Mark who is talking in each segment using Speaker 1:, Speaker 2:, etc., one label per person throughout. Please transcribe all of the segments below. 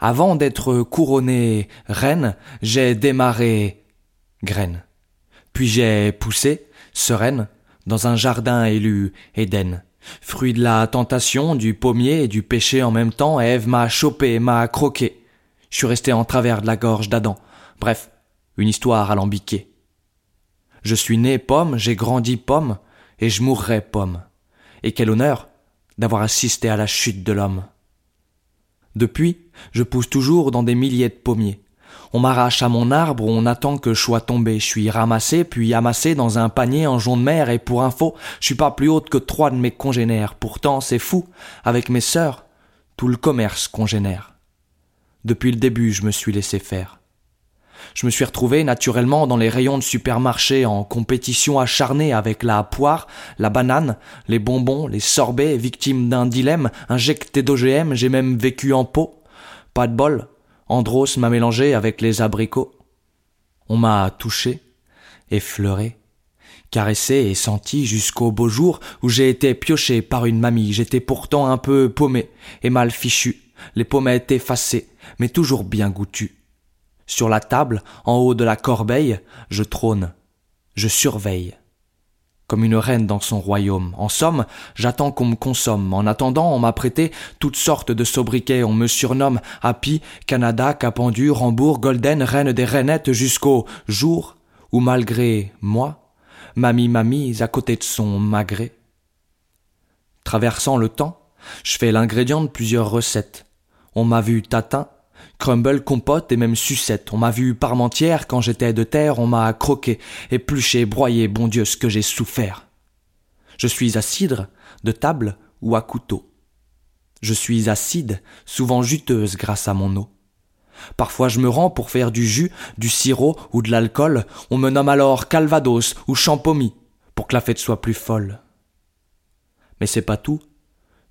Speaker 1: Avant d'être couronné reine, j'ai démarré graine. Puis j'ai poussé, sereine, dans un jardin élu Éden. Fruit de la tentation, du pommier et du péché en même temps, Ève m'a chopé, m'a croqué. Je suis resté en travers de la gorge d'Adam. Bref, une histoire alambiquée. Je suis né pomme, j'ai grandi pomme, et je mourrai pomme. Et quel honneur d'avoir assisté à la chute de l'homme. Depuis, je pousse toujours dans des milliers de pommiers. On m'arrache à mon arbre, on attend que je sois tombé. Je suis ramassé, puis amassé dans un panier en jaune mer, et pour info, je suis pas plus haute que trois de mes congénères. Pourtant, c'est fou. Avec mes sœurs, tout le commerce congénère. Depuis le début, je me suis laissé faire. Je me suis retrouvé naturellement dans les rayons de supermarché en compétition acharnée avec la poire, la banane, les bonbons, les sorbets, victime d'un dilemme, injecté d'OGM, j'ai même vécu en pot. Pas de bol, Andros m'a mélangé avec les abricots. On m'a touché, effleuré, caressé et senti jusqu'au beau jour où j'ai été pioché par une mamie. J'étais pourtant un peu paumé et mal fichu, les pommettes effacées, mais toujours bien goûtues. Sur la table, en haut de la corbeille, je trône, je surveille. Comme une reine dans son royaume. En somme, j'attends qu'on me consomme. En attendant, on m'a prêté toutes sortes de sobriquets. On me surnomme Happy, Canada, Capendu, Rambourg, Golden, reine des reinettes jusqu'au jour où, malgré moi, mamie m'a mise à côté de son magret. Traversant le temps, je fais l'ingrédient de plusieurs recettes. On m'a vu tatin, Crumble, compote et même sucette. On m'a vu parmentière quand j'étais de terre, on m'a croqué, épluché, broyé, bon Dieu, ce que j'ai souffert. Je suis à cidre, de table ou à couteau. Je suis acide, souvent juteuse grâce à mon eau. Parfois je me rends pour faire du jus, du sirop ou de l'alcool. On me nomme alors Calvados ou Champomy pour que la fête soit plus folle. Mais c'est pas tout.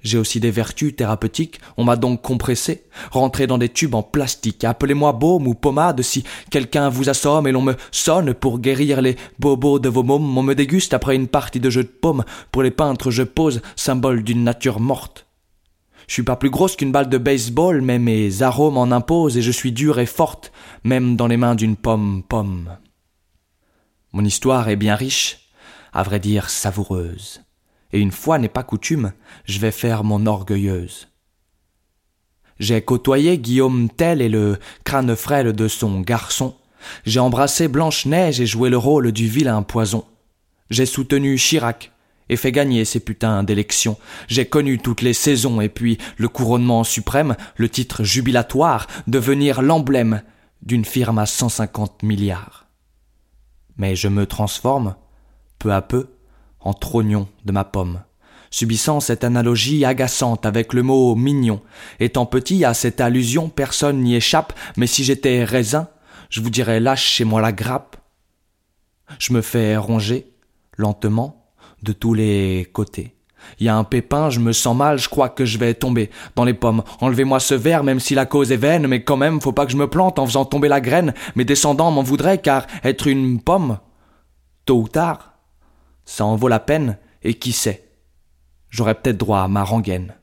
Speaker 1: J'ai aussi des vertus thérapeutiques, on m'a donc compressé, rentré dans des tubes en plastique. Appelez-moi baume ou pommade si quelqu'un vous assomme et l'on me sonne pour guérir les bobos de vos mômes. On me déguste après une partie de jeu de paume. Pour les peintres, je pose, symbole d'une nature morte. Je suis pas plus grosse qu'une balle de baseball, mais mes arômes en imposent et je suis dure et forte, même dans les mains d'une pomme pomme. Mon histoire est bien riche, à vrai dire savoureuse et une fois n'est pas coutume, je vais faire mon orgueilleuse. J'ai côtoyé Guillaume Tell et le crâne frêle de son garçon. J'ai embrassé Blanche-Neige et joué le rôle du vilain poison. J'ai soutenu Chirac et fait gagner ces putains d'élections. J'ai connu toutes les saisons et puis le couronnement suprême, le titre jubilatoire, devenir l'emblème d'une firme à cent cinquante milliards. Mais je me transforme, peu à peu, en trognon de ma pomme, subissant cette analogie agaçante avec le mot mignon. Étant petit, à cette allusion, personne n'y échappe, mais si j'étais raisin, je vous dirais lâche chez moi la grappe. Je me fais ronger, lentement, de tous les côtés. Il y a un pépin, je me sens mal, je crois que je vais tomber dans les pommes. Enlevez-moi ce verre, même si la cause est vaine, mais quand même, faut pas que je me plante en faisant tomber la graine. Mes descendants m'en voudraient, car être une pomme, tôt ou tard, ça en vaut la peine, et qui sait, j'aurais peut-être droit à ma rengaine.